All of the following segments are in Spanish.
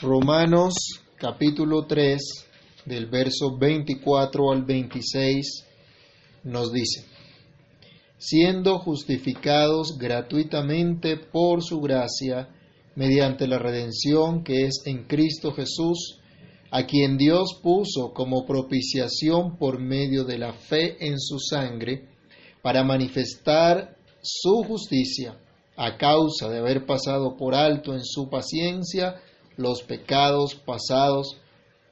Romanos capítulo 3 del verso 24 al 26 nos dice, siendo justificados gratuitamente por su gracia, mediante la redención que es en Cristo Jesús, a quien Dios puso como propiciación por medio de la fe en su sangre, para manifestar su justicia a causa de haber pasado por alto en su paciencia los pecados pasados,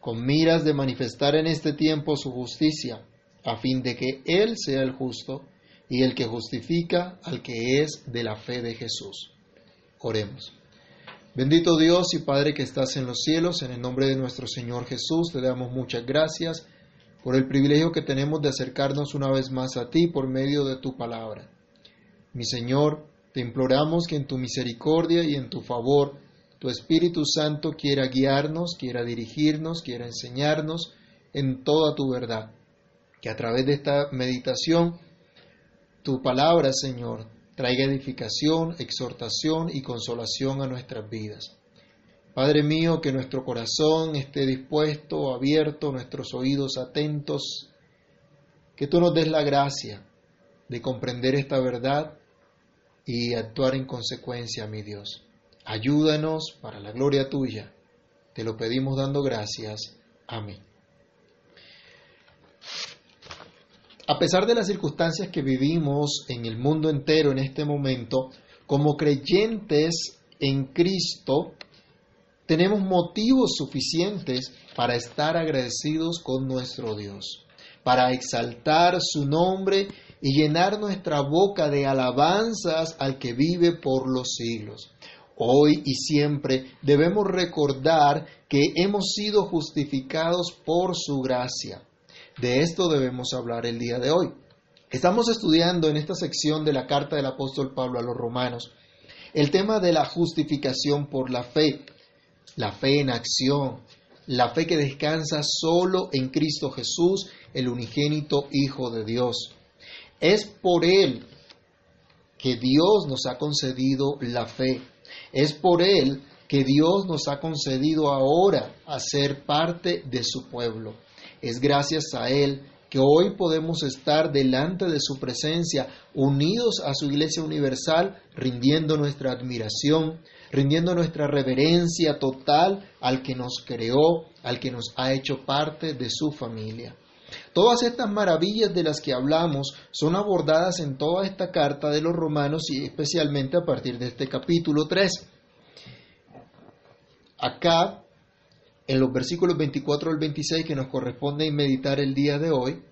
con miras de manifestar en este tiempo su justicia, a fin de que Él sea el justo y el que justifica al que es de la fe de Jesús. Oremos. Bendito Dios y Padre que estás en los cielos, en el nombre de nuestro Señor Jesús, te damos muchas gracias por el privilegio que tenemos de acercarnos una vez más a ti por medio de tu palabra. Mi Señor, te imploramos que en tu misericordia y en tu favor tu Espíritu Santo quiera guiarnos, quiera dirigirnos, quiera enseñarnos en toda tu verdad. Que a través de esta meditación tu palabra, Señor, traiga edificación, exhortación y consolación a nuestras vidas. Padre mío, que nuestro corazón esté dispuesto, abierto, nuestros oídos atentos, que tú nos des la gracia de comprender esta verdad y actuar en consecuencia, mi Dios. Ayúdanos para la gloria tuya. Te lo pedimos dando gracias. Amén. A pesar de las circunstancias que vivimos en el mundo entero en este momento, como creyentes en Cristo, tenemos motivos suficientes para estar agradecidos con nuestro Dios, para exaltar su nombre y llenar nuestra boca de alabanzas al que vive por los siglos. Hoy y siempre debemos recordar que hemos sido justificados por su gracia. De esto debemos hablar el día de hoy. Estamos estudiando en esta sección de la carta del apóstol Pablo a los romanos el tema de la justificación por la fe, la fe en acción, la fe que descansa solo en Cristo Jesús, el unigénito Hijo de Dios. Es por Él que Dios nos ha concedido la fe. Es por Él que Dios nos ha concedido ahora a ser parte de su pueblo. Es gracias a Él que hoy podemos estar delante de su presencia, unidos a su iglesia universal, rindiendo nuestra admiración, rindiendo nuestra reverencia total al que nos creó, al que nos ha hecho parte de su familia. Todas estas maravillas de las que hablamos son abordadas en toda esta carta de los romanos y especialmente a partir de este capítulo 3. Acá, en los versículos 24 al 26 que nos corresponde meditar el día de hoy,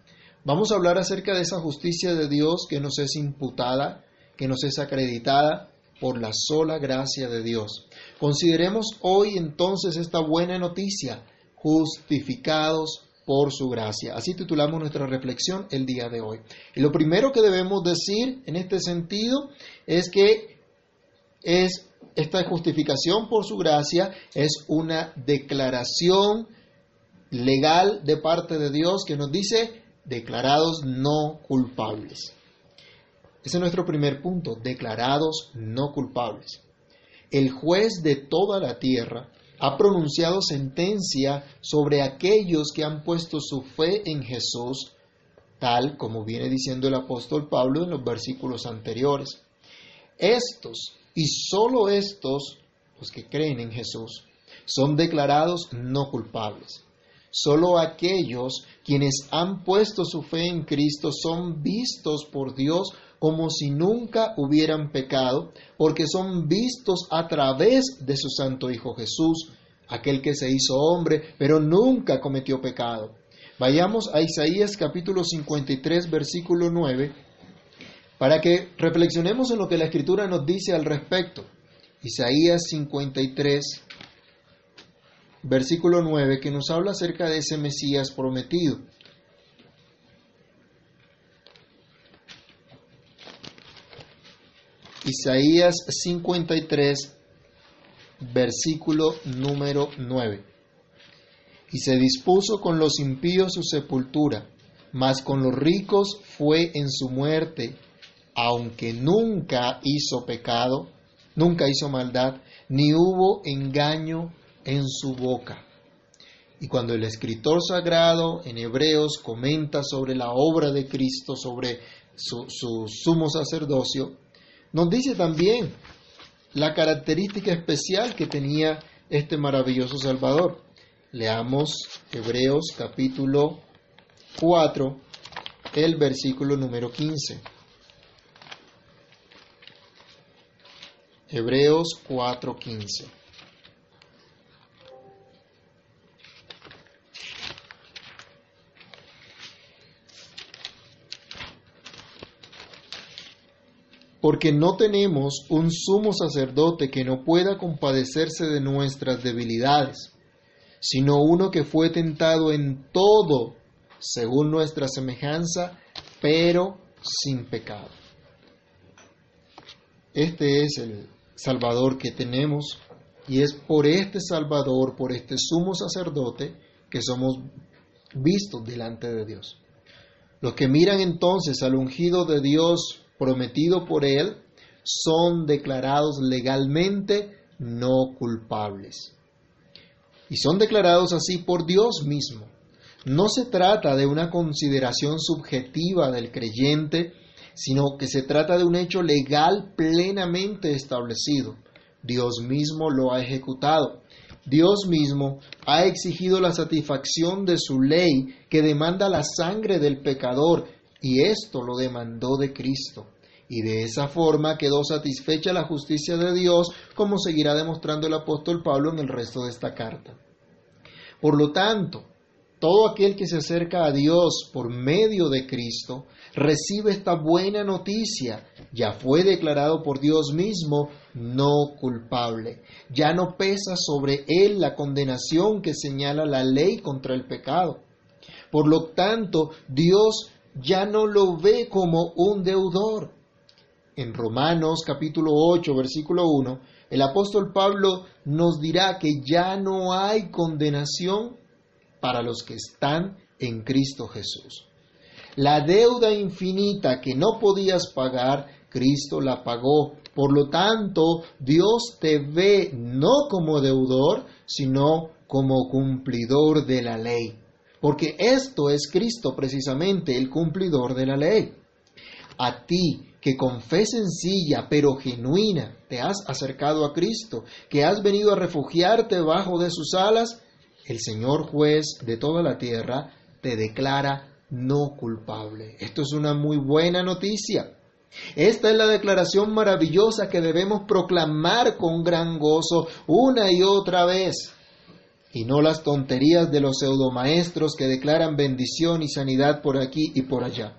vamos a hablar acerca de esa justicia de Dios que nos es imputada, que nos es acreditada por la sola gracia de Dios. Consideremos hoy entonces esta buena noticia, justificados por su gracia. Así titulamos nuestra reflexión el día de hoy. Y lo primero que debemos decir en este sentido es que es esta justificación por su gracia es una declaración legal de parte de Dios que nos dice declarados no culpables. Ese es nuestro primer punto, declarados no culpables. El juez de toda la tierra ha pronunciado sentencia sobre aquellos que han puesto su fe en Jesús, tal como viene diciendo el apóstol Pablo en los versículos anteriores. Estos, y sólo estos, los que creen en Jesús, son declarados no culpables. Solo aquellos quienes han puesto su fe en Cristo son vistos por Dios como si nunca hubieran pecado, porque son vistos a través de su Santo Hijo Jesús, aquel que se hizo hombre, pero nunca cometió pecado. Vayamos a Isaías capítulo 53, versículo 9, para que reflexionemos en lo que la Escritura nos dice al respecto. Isaías 53, versículo 9, que nos habla acerca de ese Mesías prometido. Isaías 53, versículo número 9. Y se dispuso con los impíos su sepultura, mas con los ricos fue en su muerte, aunque nunca hizo pecado, nunca hizo maldad, ni hubo engaño en su boca. Y cuando el escritor sagrado en Hebreos comenta sobre la obra de Cristo, sobre su, su sumo sacerdocio, nos dice también la característica especial que tenía este maravilloso Salvador. Leamos Hebreos capítulo 4, el versículo número 15. Hebreos 4:15. Porque no tenemos un sumo sacerdote que no pueda compadecerse de nuestras debilidades, sino uno que fue tentado en todo según nuestra semejanza, pero sin pecado. Este es el Salvador que tenemos y es por este Salvador, por este sumo sacerdote, que somos vistos delante de Dios. Los que miran entonces al ungido de Dios prometido por Él son declarados legalmente no culpables. Y son declarados así por Dios mismo. No se trata de una consideración subjetiva del creyente, sino que se trata de un hecho legal plenamente establecido. Dios mismo lo ha ejecutado. Dios mismo ha exigido la satisfacción de su ley que demanda la sangre del pecador y esto lo demandó de Cristo. Y de esa forma quedó satisfecha la justicia de Dios, como seguirá demostrando el apóstol Pablo en el resto de esta carta. Por lo tanto, todo aquel que se acerca a Dios por medio de Cristo recibe esta buena noticia. Ya fue declarado por Dios mismo no culpable. Ya no pesa sobre él la condenación que señala la ley contra el pecado. Por lo tanto, Dios ya no lo ve como un deudor. En Romanos capítulo 8, versículo 1, el apóstol Pablo nos dirá que ya no hay condenación para los que están en Cristo Jesús. La deuda infinita que no podías pagar, Cristo la pagó. Por lo tanto, Dios te ve no como deudor, sino como cumplidor de la ley. Porque esto es Cristo precisamente, el cumplidor de la ley. A ti, que con fe sencilla pero genuina te has acercado a Cristo, que has venido a refugiarte bajo de sus alas, el Señor juez de toda la tierra te declara no culpable. Esto es una muy buena noticia. Esta es la declaración maravillosa que debemos proclamar con gran gozo una y otra vez. Y no las tonterías de los pseudomaestros que declaran bendición y sanidad por aquí y por allá.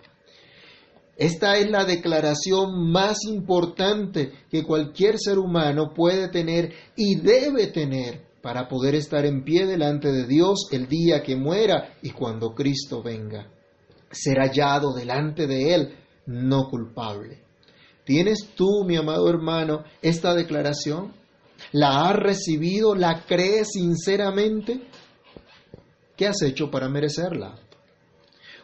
Esta es la declaración más importante que cualquier ser humano puede tener y debe tener para poder estar en pie delante de Dios el día que muera y cuando Cristo venga. Ser hallado delante de Él no culpable. ¿Tienes tú, mi amado hermano, esta declaración? ¿La has recibido? ¿La crees sinceramente? ¿Qué has hecho para merecerla?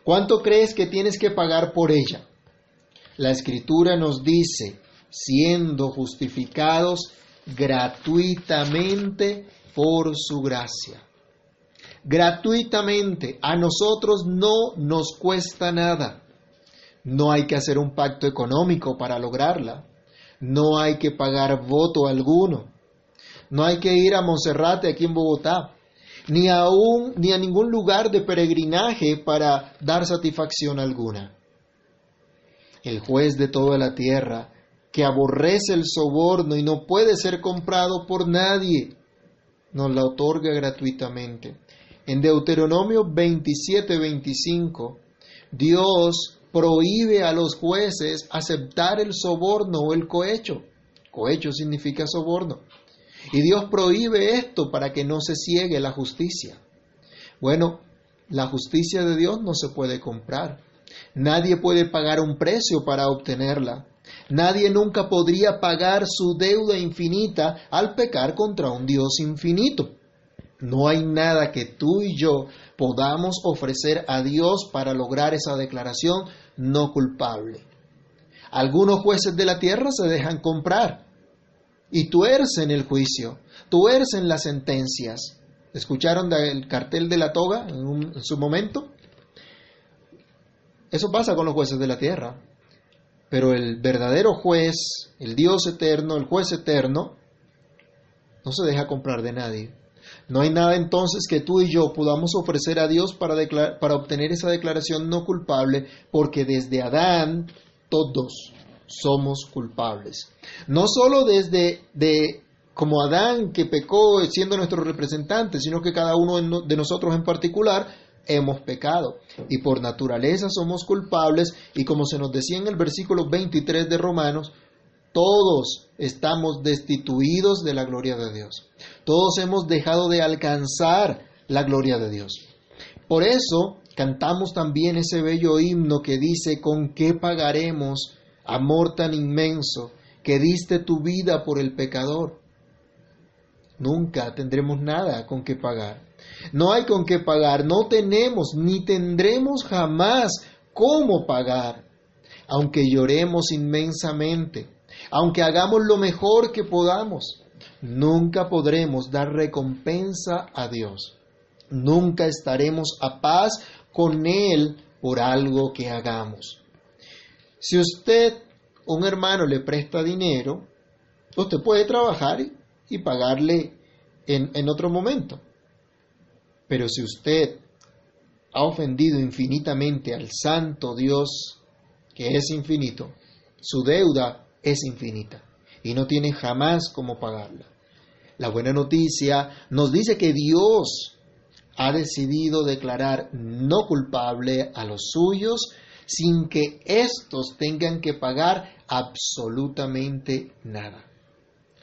¿Cuánto crees que tienes que pagar por ella? La escritura nos dice, siendo justificados gratuitamente por su gracia. Gratuitamente, a nosotros no nos cuesta nada. No hay que hacer un pacto económico para lograrla. No hay que pagar voto alguno. No hay que ir a Monserrate aquí en Bogotá, ni a, ni a ningún lugar de peregrinaje para dar satisfacción alguna. El juez de toda la tierra, que aborrece el soborno y no puede ser comprado por nadie, nos la otorga gratuitamente. En Deuteronomio 27-25, Dios prohíbe a los jueces aceptar el soborno o el cohecho. Cohecho significa soborno. Y Dios prohíbe esto para que no se ciegue la justicia. Bueno, la justicia de Dios no se puede comprar. Nadie puede pagar un precio para obtenerla. Nadie nunca podría pagar su deuda infinita al pecar contra un Dios infinito. No hay nada que tú y yo podamos ofrecer a Dios para lograr esa declaración no culpable. Algunos jueces de la tierra se dejan comprar. Y tuercen el juicio, tuercen las sentencias. ¿Escucharon del cartel de la toga en, en su momento? Eso pasa con los jueces de la tierra. Pero el verdadero juez, el Dios eterno, el juez eterno, no se deja comprar de nadie. No hay nada entonces que tú y yo podamos ofrecer a Dios para, para obtener esa declaración no culpable, porque desde Adán todos somos culpables. No solo desde de, como Adán que pecó siendo nuestro representante, sino que cada uno de nosotros en particular hemos pecado y por naturaleza somos culpables y como se nos decía en el versículo 23 de Romanos, todos estamos destituidos de la gloria de Dios. Todos hemos dejado de alcanzar la gloria de Dios. Por eso cantamos también ese bello himno que dice, ¿con qué pagaremos amor tan inmenso que diste tu vida por el pecador? Nunca tendremos nada con qué pagar. No hay con qué pagar, no tenemos ni tendremos jamás cómo pagar. Aunque lloremos inmensamente, aunque hagamos lo mejor que podamos, nunca podremos dar recompensa a Dios. Nunca estaremos a paz con Él por algo que hagamos. Si usted, un hermano, le presta dinero, usted puede trabajar y pagarle en, en otro momento. Pero si usted ha ofendido infinitamente al santo Dios, que es infinito, su deuda es infinita y no tiene jamás cómo pagarla. La buena noticia nos dice que Dios ha decidido declarar no culpable a los suyos sin que éstos tengan que pagar absolutamente nada.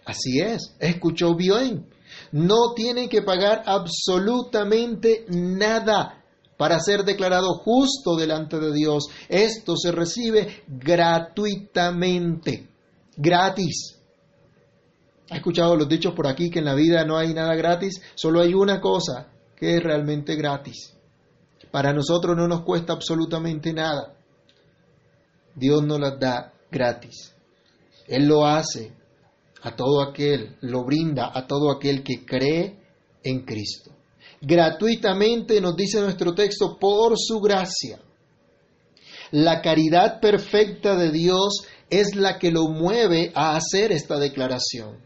Así es, escuchó bien no tiene que pagar absolutamente nada para ser declarado justo delante de Dios. Esto se recibe gratuitamente, gratis. ¿Ha escuchado los dichos por aquí que en la vida no hay nada gratis? Solo hay una cosa que es realmente gratis. Para nosotros no nos cuesta absolutamente nada. Dios nos las da gratis. Él lo hace a todo aquel, lo brinda a todo aquel que cree en Cristo. Gratuitamente nos dice nuestro texto, por su gracia. La caridad perfecta de Dios es la que lo mueve a hacer esta declaración.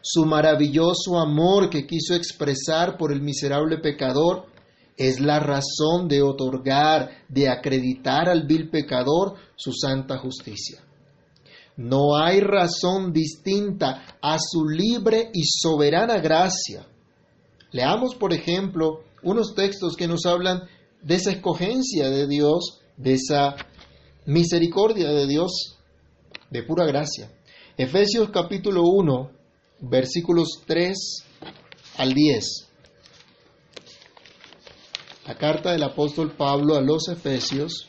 Su maravilloso amor que quiso expresar por el miserable pecador es la razón de otorgar, de acreditar al vil pecador su santa justicia. No hay razón distinta a su libre y soberana gracia. Leamos, por ejemplo, unos textos que nos hablan de esa escogencia de Dios, de esa misericordia de Dios, de pura gracia. Efesios capítulo 1, versículos 3 al 10. La carta del apóstol Pablo a los Efesios,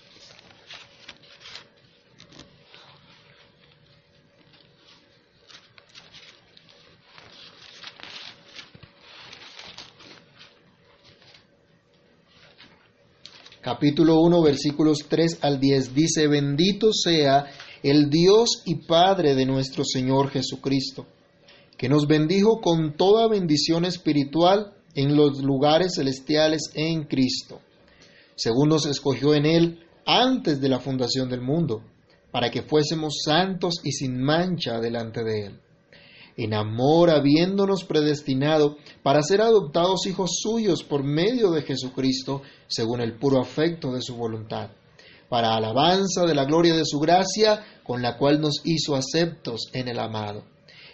capítulo 1, versículos 3 al 10, dice, bendito sea el Dios y Padre de nuestro Señor Jesucristo, que nos bendijo con toda bendición espiritual en los lugares celestiales en Cristo, según nos escogió en Él antes de la fundación del mundo, para que fuésemos santos y sin mancha delante de Él. En amor habiéndonos predestinado para ser adoptados hijos suyos por medio de Jesucristo, según el puro afecto de su voluntad, para alabanza de la gloria de su gracia, con la cual nos hizo aceptos en el amado,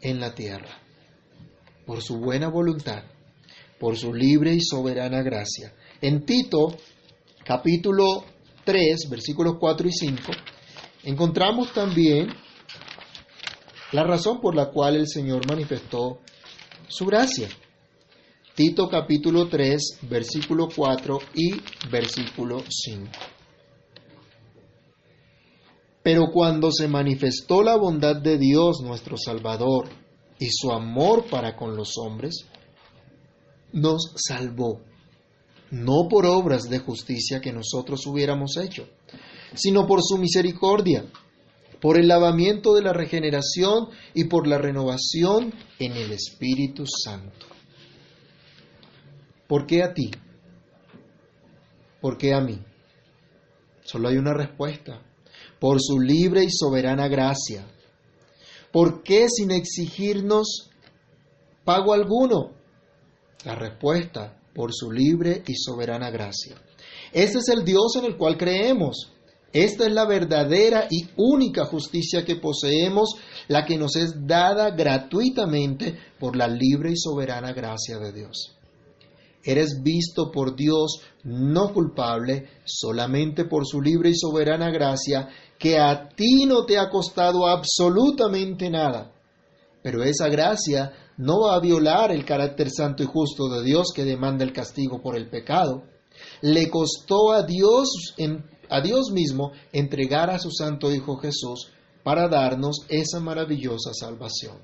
en la tierra. Por su buena voluntad, por su libre y soberana gracia. En Tito, capítulo 3, versículos 4 y 5, encontramos también la razón por la cual el Señor manifestó su gracia. Tito capítulo 3, versículo 4 y versículo 5. Pero cuando se manifestó la bondad de Dios nuestro Salvador y su amor para con los hombres, nos salvó, no por obras de justicia que nosotros hubiéramos hecho, sino por su misericordia, por el lavamiento de la regeneración y por la renovación en el Espíritu Santo. ¿Por qué a ti? ¿Por qué a mí? Solo hay una respuesta por su libre y soberana gracia. ¿Por qué sin exigirnos pago alguno? La respuesta, por su libre y soberana gracia. Este es el Dios en el cual creemos. Esta es la verdadera y única justicia que poseemos, la que nos es dada gratuitamente por la libre y soberana gracia de Dios. Eres visto por Dios no culpable solamente por su libre y soberana gracia que a ti no te ha costado absolutamente nada. Pero esa gracia no va a violar el carácter santo y justo de Dios que demanda el castigo por el pecado. Le costó a Dios, a Dios mismo entregar a su santo Hijo Jesús para darnos esa maravillosa salvación.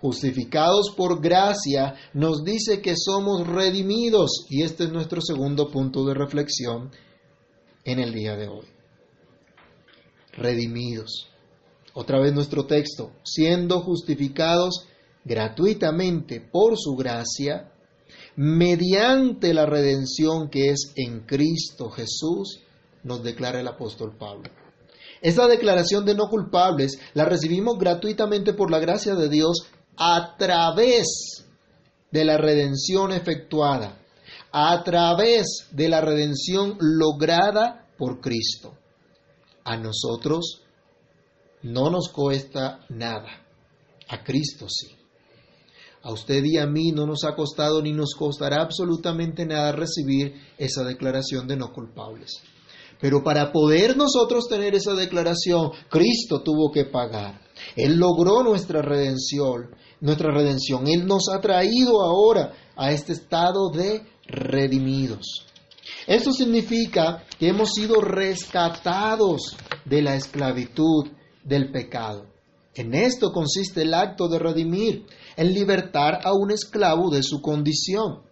Justificados por gracia, nos dice que somos redimidos y este es nuestro segundo punto de reflexión en el día de hoy redimidos. Otra vez nuestro texto, siendo justificados gratuitamente por su gracia, mediante la redención que es en Cristo Jesús, nos declara el apóstol Pablo. Esta declaración de no culpables la recibimos gratuitamente por la gracia de Dios a través de la redención efectuada, a través de la redención lograda por Cristo a nosotros no nos cuesta nada, a Cristo sí. A usted y a mí no nos ha costado ni nos costará absolutamente nada recibir esa declaración de no culpables. Pero para poder nosotros tener esa declaración, Cristo tuvo que pagar. Él logró nuestra redención, nuestra redención. Él nos ha traído ahora a este estado de redimidos. Esto significa que hemos sido rescatados de la esclavitud del pecado. En esto consiste el acto de redimir, en libertar a un esclavo de su condición.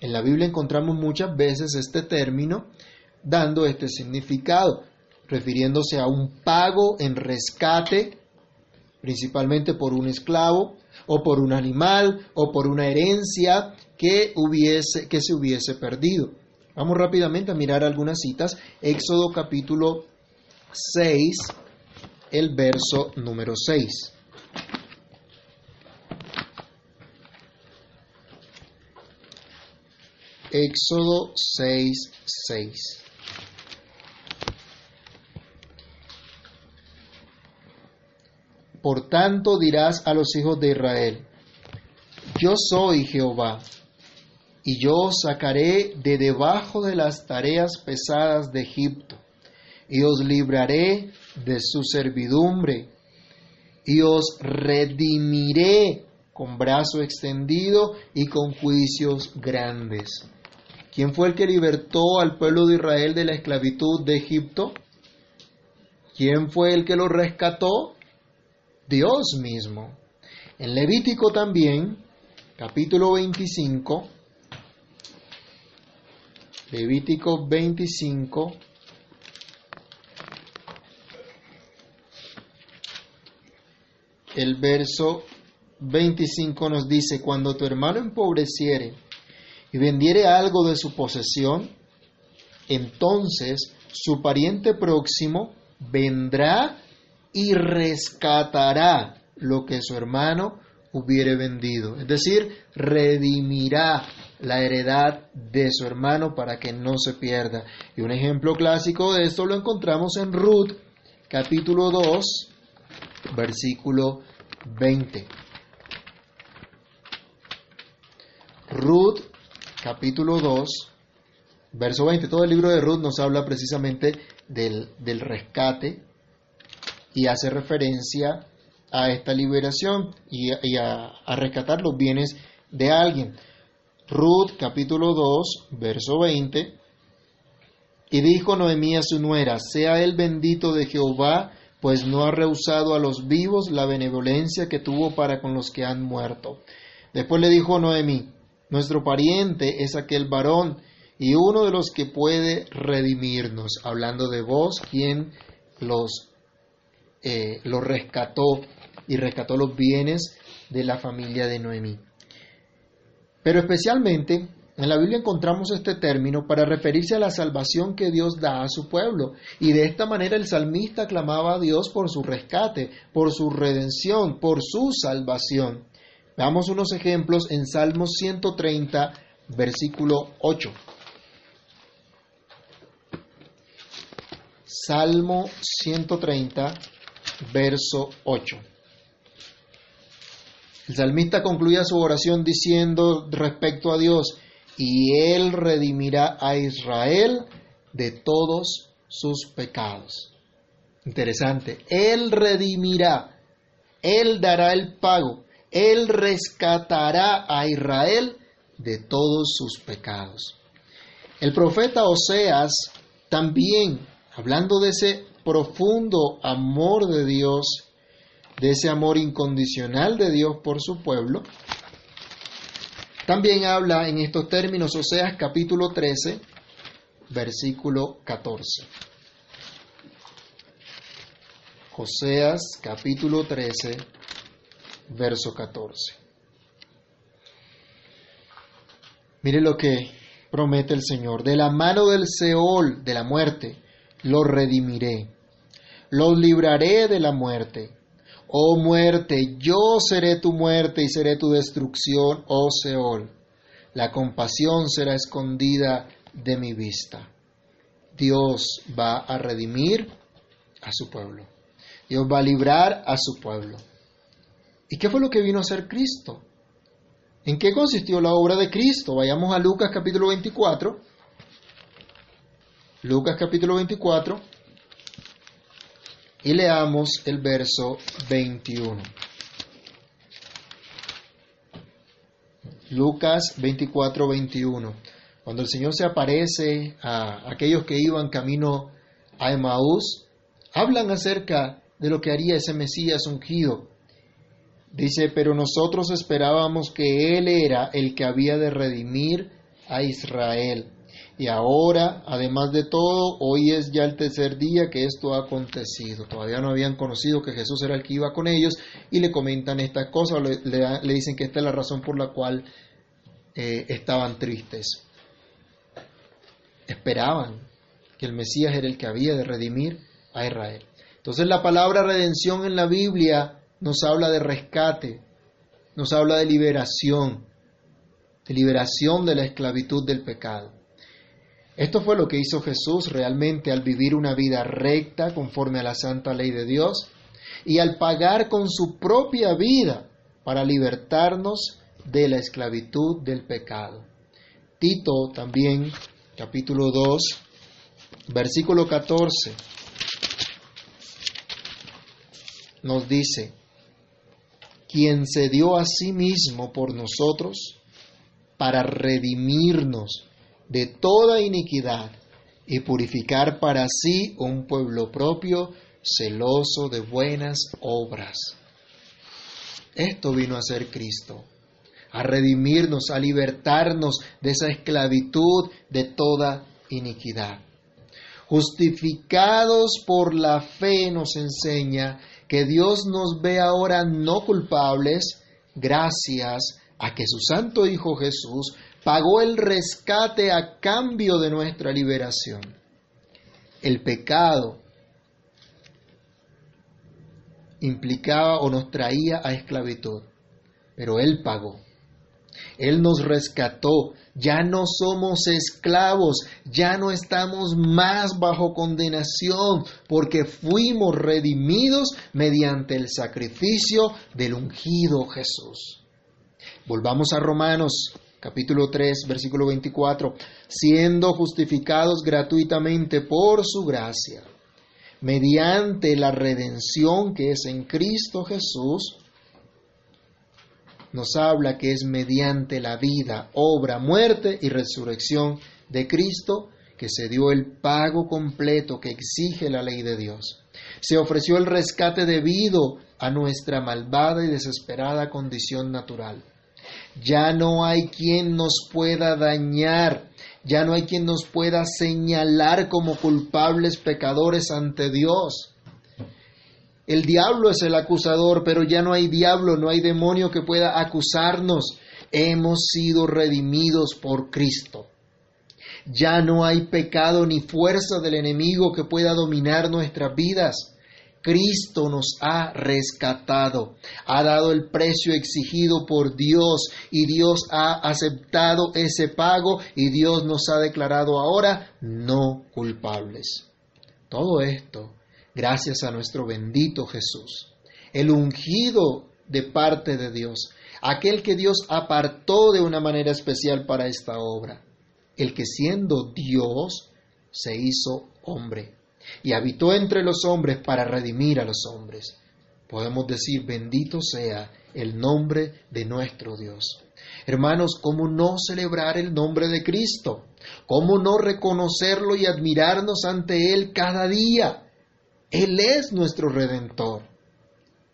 En la Biblia encontramos muchas veces este término dando este significado, refiriéndose a un pago en rescate, principalmente por un esclavo, o por un animal, o por una herencia que, hubiese, que se hubiese perdido. Vamos rápidamente a mirar algunas citas. Éxodo capítulo 6, el verso número 6. Éxodo 6, 6. Por tanto dirás a los hijos de Israel, yo soy Jehová y yo os sacaré de debajo de las tareas pesadas de Egipto, y os libraré de su servidumbre, y os redimiré con brazo extendido y con juicios grandes. ¿Quién fue el que libertó al pueblo de Israel de la esclavitud de Egipto? ¿Quién fue el que lo rescató? Dios mismo. En Levítico también, capítulo 25, Levítico 25. El verso 25 nos dice, cuando tu hermano empobreciere y vendiere algo de su posesión, entonces su pariente próximo vendrá y rescatará lo que su hermano hubiere vendido. Es decir, redimirá la heredad de su hermano para que no se pierda. Y un ejemplo clásico de esto lo encontramos en Ruth, capítulo 2, versículo 20. Ruth, capítulo 2, verso 20. Todo el libro de Ruth nos habla precisamente del, del rescate y hace referencia a esta liberación y, a, a rescatar los bienes de alguien. Ruth capítulo 2, verso 20. Y dijo Noemí a su nuera, sea el bendito de Jehová, pues no ha rehusado a los vivos la benevolencia que tuvo para con los que han muerto. Después le dijo Noemí, nuestro pariente es aquel varón y uno de los que puede redimirnos, hablando de vos, quien los, eh, los rescató y rescató los bienes de la familia de Noemí. Pero especialmente en la Biblia encontramos este término para referirse a la salvación que Dios da a su pueblo. Y de esta manera el salmista clamaba a Dios por su rescate, por su redención, por su salvación. Veamos unos ejemplos en Salmos 130, versículo 8. Salmo 130, verso 8. El salmista concluía su oración diciendo respecto a Dios, y Él redimirá a Israel de todos sus pecados. Interesante, Él redimirá, Él dará el pago, Él rescatará a Israel de todos sus pecados. El profeta Oseas también, hablando de ese profundo amor de Dios, de ese amor incondicional de Dios por su pueblo. También habla en estos términos Oseas capítulo 13, versículo 14. Oseas capítulo 13, verso 14. Mire lo que promete el Señor. De la mano del Seol, de la muerte, lo redimiré. Los libraré de la muerte Oh muerte, yo seré tu muerte y seré tu destrucción, oh Seol. La compasión será escondida de mi vista. Dios va a redimir a su pueblo. Dios va a librar a su pueblo. ¿Y qué fue lo que vino a hacer Cristo? ¿En qué consistió la obra de Cristo? Vayamos a Lucas capítulo 24. Lucas capítulo 24 y leamos el verso 21. Lucas 24, 21. Cuando el Señor se aparece a aquellos que iban camino a Emaús, hablan acerca de lo que haría ese Mesías ungido. Dice, pero nosotros esperábamos que Él era el que había de redimir a Israel. Y ahora, además de todo, hoy es ya el tercer día que esto ha acontecido. Todavía no habían conocido que Jesús era el que iba con ellos y le comentan estas cosas, le, dicen que esta es la razón por la cual eh, estaban tristes. Esperaban que el Mesías era el que había de redimir a Israel. Entonces la palabra redención en la Biblia nos habla de rescate, nos habla de liberación, de liberación de la esclavitud del pecado. Esto fue lo que hizo Jesús realmente al vivir una vida recta conforme a la santa ley de Dios y al pagar con su propia vida para libertarnos de la esclavitud del pecado. Tito también, capítulo 2, versículo 14, nos dice, quien se dio a sí mismo por nosotros para redimirnos de toda iniquidad y purificar para sí un pueblo propio, celoso de buenas obras. Esto vino a ser Cristo, a redimirnos, a libertarnos de esa esclavitud de toda iniquidad. Justificados por la fe nos enseña que Dios nos ve ahora no culpables gracias a que su Santo Hijo Jesús pagó el rescate a cambio de nuestra liberación. El pecado implicaba o nos traía a esclavitud, pero Él pagó. Él nos rescató, ya no somos esclavos, ya no estamos más bajo condenación, porque fuimos redimidos mediante el sacrificio del ungido Jesús. Volvamos a Romanos capítulo 3, versículo 24, siendo justificados gratuitamente por su gracia, mediante la redención que es en Cristo Jesús, nos habla que es mediante la vida, obra, muerte y resurrección de Cristo que se dio el pago completo que exige la ley de Dios. Se ofreció el rescate debido a nuestra malvada y desesperada condición natural. Ya no hay quien nos pueda dañar, ya no hay quien nos pueda señalar como culpables pecadores ante Dios. El diablo es el acusador, pero ya no hay diablo, no hay demonio que pueda acusarnos. Hemos sido redimidos por Cristo. Ya no hay pecado ni fuerza del enemigo que pueda dominar nuestras vidas. Cristo nos ha rescatado, ha dado el precio exigido por Dios y Dios ha aceptado ese pago y Dios nos ha declarado ahora no culpables. Todo esto gracias a nuestro bendito Jesús, el ungido de parte de Dios, aquel que Dios apartó de una manera especial para esta obra, el que siendo Dios se hizo hombre y habitó entre los hombres para redimir a los hombres. Podemos decir, bendito sea el nombre de nuestro Dios. Hermanos, ¿cómo no celebrar el nombre de Cristo? ¿Cómo no reconocerlo y admirarnos ante Él cada día? Él es nuestro redentor,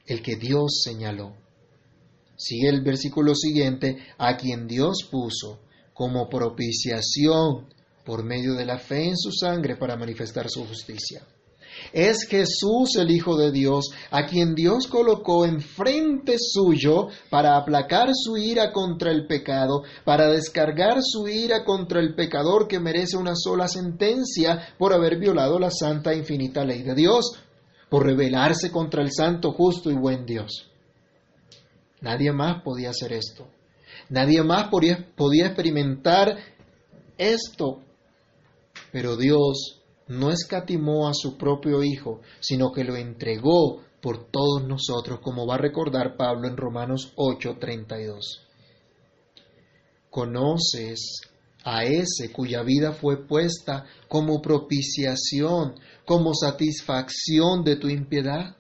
el que Dios señaló. Sigue el versículo siguiente, a quien Dios puso como propiciación por medio de la fe en su sangre para manifestar su justicia. Es Jesús el Hijo de Dios, a quien Dios colocó enfrente suyo para aplacar su ira contra el pecado, para descargar su ira contra el pecador que merece una sola sentencia por haber violado la santa e infinita ley de Dios, por rebelarse contra el santo, justo y buen Dios. Nadie más podía hacer esto. Nadie más podía, podía experimentar esto. Pero Dios no escatimó a su propio Hijo, sino que lo entregó por todos nosotros, como va a recordar Pablo en Romanos 8:32. ¿Conoces a ese cuya vida fue puesta como propiciación, como satisfacción de tu impiedad?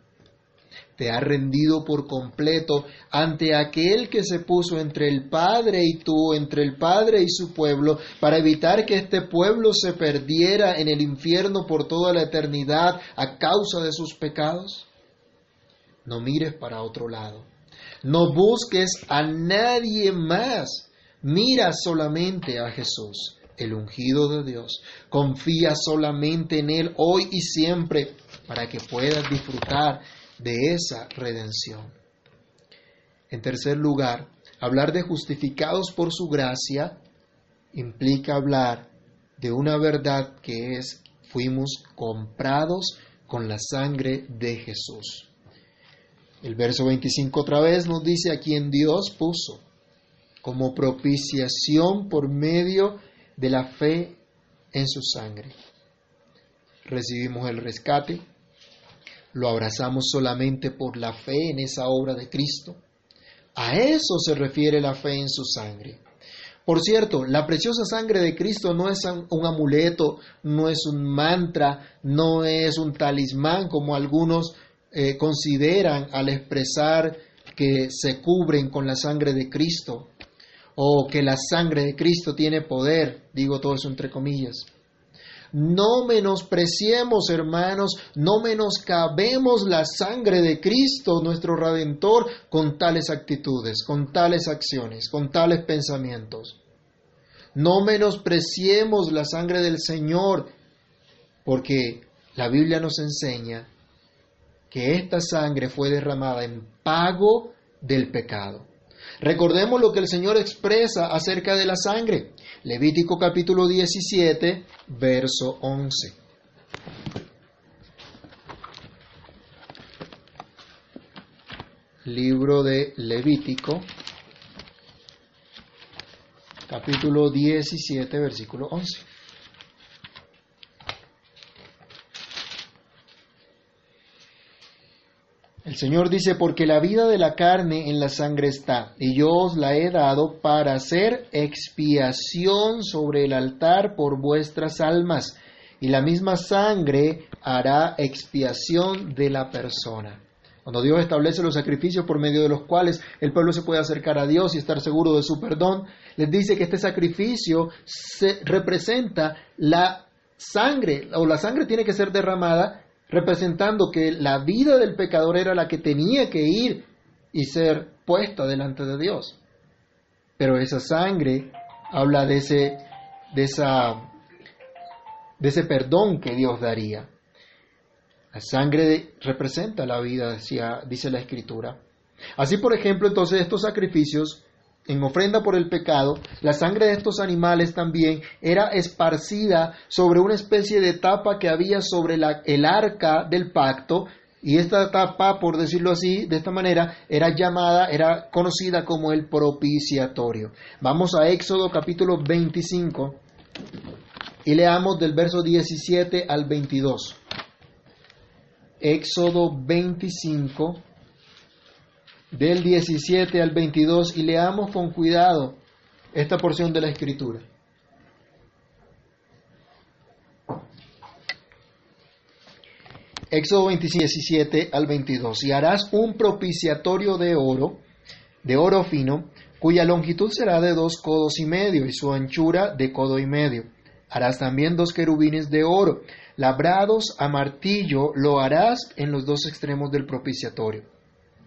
Te ha rendido por completo ante aquel que se puso entre el Padre y tú, entre el Padre y su pueblo, para evitar que este pueblo se perdiera en el infierno por toda la eternidad a causa de sus pecados? No mires para otro lado. No busques a nadie más. Mira solamente a Jesús, el ungido de Dios. Confía solamente en Él hoy y siempre para que puedas disfrutar de esa redención. En tercer lugar, hablar de justificados por su gracia implica hablar de una verdad que es fuimos comprados con la sangre de Jesús. El verso 25 otra vez nos dice a quien Dios puso como propiciación por medio de la fe en su sangre. Recibimos el rescate, lo abrazamos solamente por la fe en esa obra de Cristo. A eso se refiere la fe en su sangre. Por cierto, la preciosa sangre de Cristo no es un amuleto, no es un mantra, no es un talismán como algunos eh, consideran al expresar que se cubren con la sangre de Cristo o que la sangre de Cristo tiene poder, digo todo eso entre comillas. No menospreciemos, hermanos, no menoscabemos la sangre de Cristo, nuestro Redentor, con tales actitudes, con tales acciones, con tales pensamientos. No menospreciemos la sangre del Señor, porque la Biblia nos enseña que esta sangre fue derramada en pago del pecado. Recordemos lo que el Señor expresa acerca de la sangre. Levítico capítulo 17, verso 11. Libro de Levítico, capítulo 17, versículo 11. El Señor dice, porque la vida de la carne en la sangre está, y yo os la he dado para hacer expiación sobre el altar por vuestras almas. y la misma sangre hará expiación de la persona. Cuando Dios establece los sacrificios por medio de los cuales el pueblo se puede acercar a Dios y estar seguro de su perdón, les dice que este sacrificio se representa la sangre, o la sangre tiene que ser derramada, representando que la vida del pecador era la que tenía que ir y ser puesta delante de Dios. Pero esa sangre habla de ese, de esa, de ese perdón que Dios daría. La sangre representa la vida, dice la escritura. Así, por ejemplo, entonces estos sacrificios en ofrenda por el pecado, la sangre de estos animales también era esparcida sobre una especie de tapa que había sobre el arca del pacto, y esta tapa, por decirlo así, de esta manera, era llamada, era conocida como el propiciatorio. Vamos a Éxodo capítulo 25 y leamos del verso 17 al 22. Éxodo 25, del 17 al 22, y leamos con cuidado esta porción de la escritura. Éxodo 17 al 22. Y harás un propiciatorio de oro, de oro fino, cuya longitud será de dos codos y medio y su anchura de codo y medio. Harás también dos querubines de oro, labrados a martillo, lo harás en los dos extremos del propiciatorio.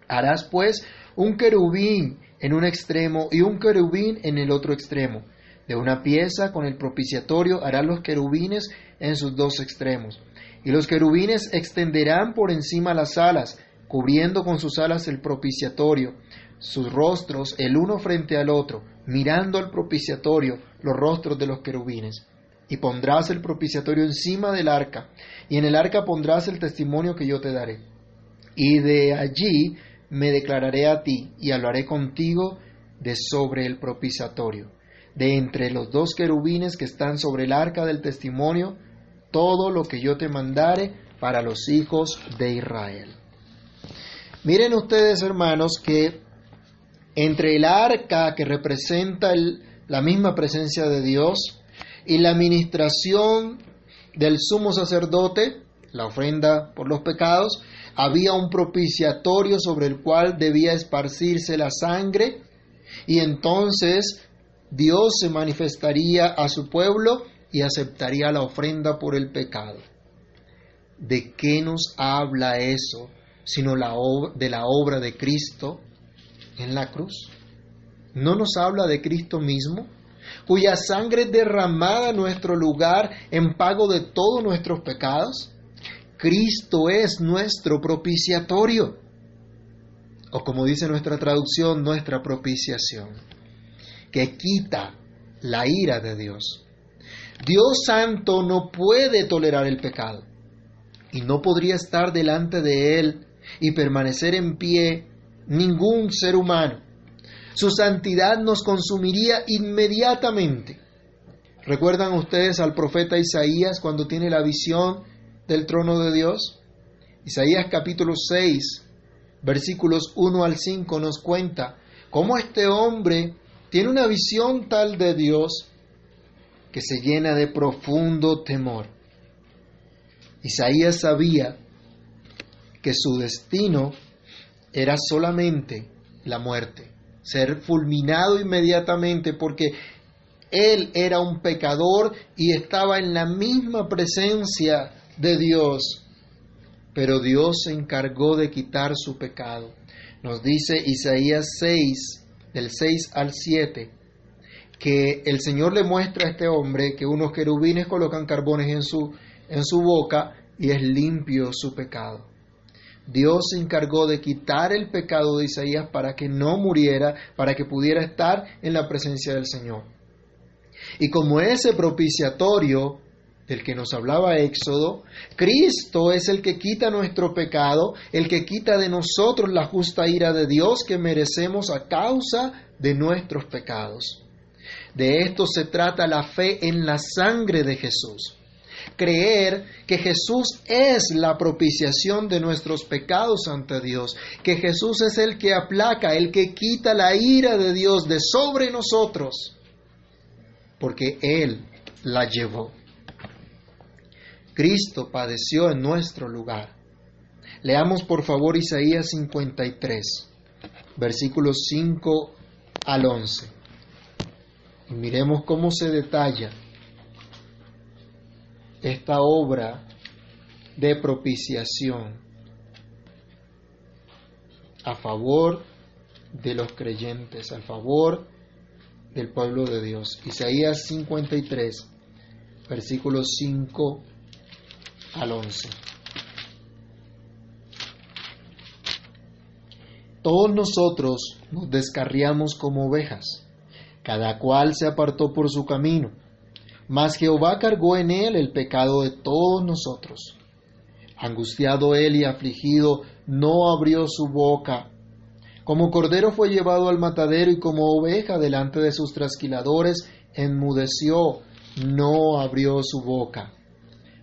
Harás pues un querubín en un extremo y un querubín en el otro extremo. De una pieza con el propiciatorio harás los querubines en sus dos extremos. Y los querubines extenderán por encima las alas, cubriendo con sus alas el propiciatorio, sus rostros el uno frente al otro, mirando al propiciatorio los rostros de los querubines. Y pondrás el propiciatorio encima del arca, y en el arca pondrás el testimonio que yo te daré. Y de allí me declararé a ti, y hablaré contigo de sobre el propiciatorio. De entre los dos querubines que están sobre el arca del testimonio, todo lo que yo te mandare para los hijos de Israel. Miren ustedes, hermanos, que entre el arca que representa la misma presencia de Dios y la administración del sumo sacerdote, la ofrenda por los pecados, había un propiciatorio sobre el cual debía esparcirse la sangre y entonces Dios se manifestaría a su pueblo y aceptaría la ofrenda por el pecado. ¿De qué nos habla eso sino la de la obra de Cristo en la cruz? ¿No nos habla de Cristo mismo, cuya sangre es derramada en nuestro lugar en pago de todos nuestros pecados? Cristo es nuestro propiciatorio, o como dice nuestra traducción, nuestra propiciación, que quita la ira de Dios. Dios santo no puede tolerar el pecado y no podría estar delante de él y permanecer en pie ningún ser humano. Su santidad nos consumiría inmediatamente. ¿Recuerdan ustedes al profeta Isaías cuando tiene la visión del trono de Dios? Isaías capítulo 6, versículos 1 al 5 nos cuenta cómo este hombre tiene una visión tal de Dios que se llena de profundo temor. Isaías sabía que su destino era solamente la muerte, ser fulminado inmediatamente porque él era un pecador y estaba en la misma presencia de Dios. Pero Dios se encargó de quitar su pecado. Nos dice Isaías 6, del 6 al 7, que el Señor le muestra a este hombre que unos querubines colocan carbones en su, en su boca y es limpio su pecado. Dios se encargó de quitar el pecado de Isaías para que no muriera, para que pudiera estar en la presencia del Señor. Y como ese propiciatorio del que nos hablaba Éxodo, Cristo es el que quita nuestro pecado, el que quita de nosotros la justa ira de Dios que merecemos a causa de nuestros pecados. De esto se trata la fe en la sangre de Jesús. Creer que Jesús es la propiciación de nuestros pecados ante Dios, que Jesús es el que aplaca, el que quita la ira de Dios de sobre nosotros, porque Él la llevó. Cristo padeció en nuestro lugar. Leamos por favor Isaías 53, versículos 5 al 11. Y miremos cómo se detalla esta obra de propiciación a favor de los creyentes, a favor del pueblo de Dios. Isaías 53, versículos 5 al 11. Todos nosotros nos descarriamos como ovejas, cada cual se apartó por su camino, mas Jehová cargó en él el pecado de todos nosotros. Angustiado él y afligido, no abrió su boca. Como cordero fue llevado al matadero y como oveja delante de sus trasquiladores, enmudeció, no abrió su boca.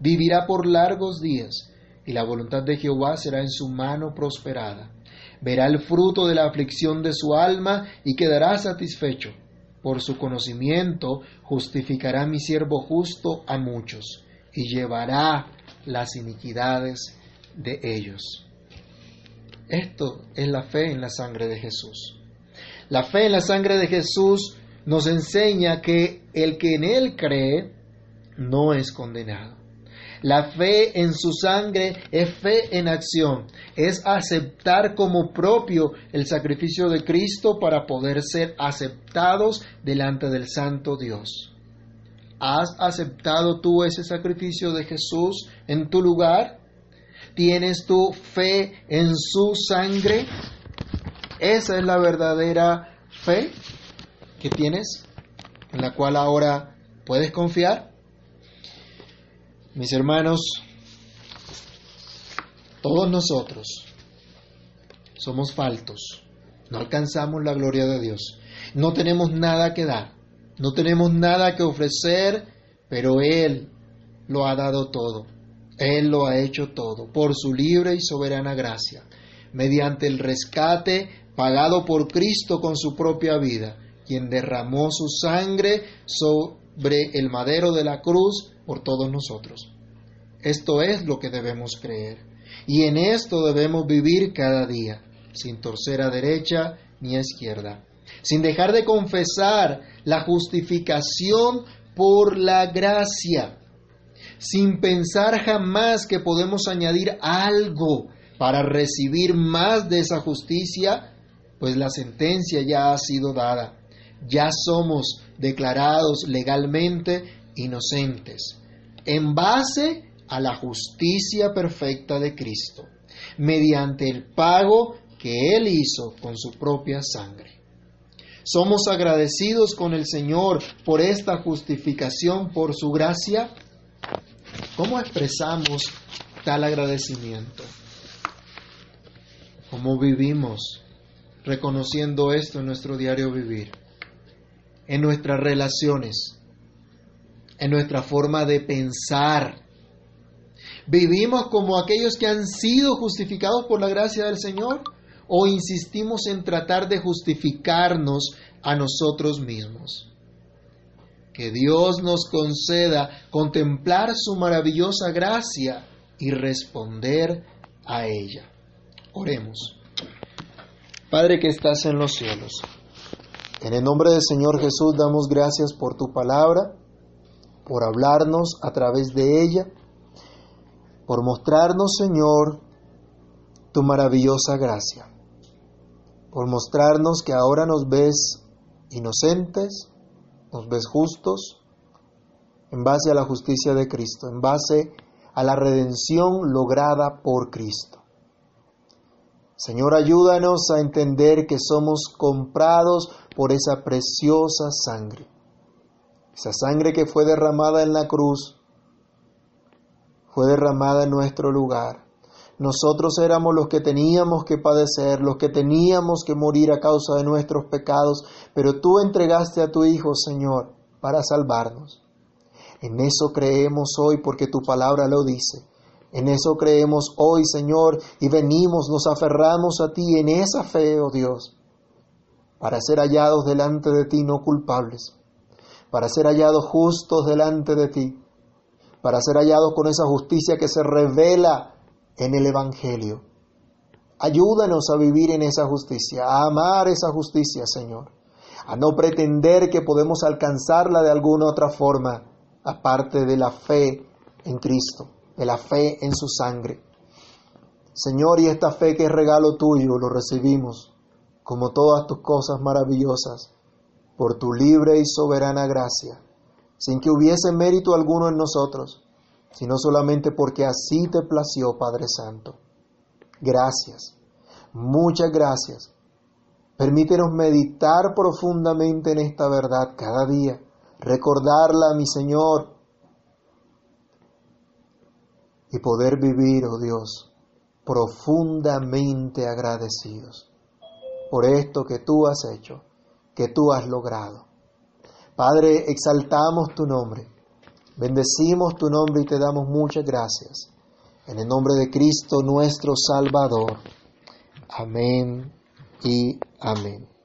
vivirá por largos días, y la voluntad de Jehová será en su mano prosperada. Verá el fruto de la aflicción de su alma y quedará satisfecho. Por su conocimiento justificará mi siervo justo a muchos, y llevará las iniquidades de ellos. Esto es la fe en la sangre de Jesús. La fe en la sangre de Jesús nos enseña que el que en Él cree no es condenado. La fe en su sangre es fe en acción, es aceptar como propio el sacrificio de Cristo para poder ser aceptados delante del Santo Dios. ¿Has aceptado tú ese sacrificio de Jesús en tu lugar? ¿Tienes tu fe en su sangre? Esa es la verdadera fe que tienes, en la cual ahora puedes confiar. Mis hermanos, todos nosotros somos faltos, no alcanzamos la gloria de Dios, no tenemos nada que dar, no tenemos nada que ofrecer, pero Él lo ha dado todo, Él lo ha hecho todo, por su libre y soberana gracia, mediante el rescate pagado por Cristo con su propia vida, quien derramó su sangre el madero de la cruz por todos nosotros. Esto es lo que debemos creer. Y en esto debemos vivir cada día, sin torcer a derecha ni a izquierda, sin dejar de confesar la justificación por la gracia, sin pensar jamás que podemos añadir algo para recibir más de esa justicia, pues la sentencia ya ha sido dada. Ya somos declarados legalmente inocentes, en base a la justicia perfecta de Cristo, mediante el pago que Él hizo con su propia sangre. Somos agradecidos con el Señor por esta justificación, por su gracia. ¿Cómo expresamos tal agradecimiento? ¿Cómo vivimos reconociendo esto en nuestro diario vivir? En nuestras relaciones, en nuestra forma de pensar. ¿Vivimos como aquellos que han sido justificados por la gracia del Señor? ¿O insistimos en tratar de justificarnos a nosotros mismos? Que Dios nos conceda contemplar su maravillosa gracia y responder a ella. Oremos. Padre que estás en los cielos, en el nombre del Señor Jesús damos gracias por tu palabra, por hablarnos a través de ella, por mostrarnos, Señor, tu maravillosa gracia, por mostrarnos que ahora nos ves inocentes, nos ves justos, en base a la justicia de Cristo, en base a la redención lograda por Cristo. Señor, ayúdanos a entender que somos comprados por esa preciosa sangre. Esa sangre que fue derramada en la cruz fue derramada en nuestro lugar. Nosotros éramos los que teníamos que padecer, los que teníamos que morir a causa de nuestros pecados, pero tú entregaste a tu Hijo, Señor, para salvarnos. En eso creemos hoy porque tu palabra lo dice. En eso creemos hoy, Señor, y venimos, nos aferramos a ti en esa fe, oh Dios, para ser hallados delante de ti no culpables, para ser hallados justos delante de ti, para ser hallados con esa justicia que se revela en el Evangelio. Ayúdanos a vivir en esa justicia, a amar esa justicia, Señor, a no pretender que podemos alcanzarla de alguna otra forma, aparte de la fe en Cristo, de la fe en su sangre. Señor, y esta fe que es regalo tuyo, lo recibimos, como todas tus cosas maravillosas, por tu libre y soberana gracia, sin que hubiese mérito alguno en nosotros, sino solamente porque así te plació, Padre Santo. Gracias, muchas gracias. Permítenos meditar profundamente en esta verdad cada día, recordarla, mi Señor, y poder vivir, oh Dios, profundamente agradecidos por esto que tú has hecho, que tú has logrado. Padre, exaltamos tu nombre Bendecimos tu nombre y te damos muchas gracias. En el nombre de Cristo nuestro Salvador. Amén y amén.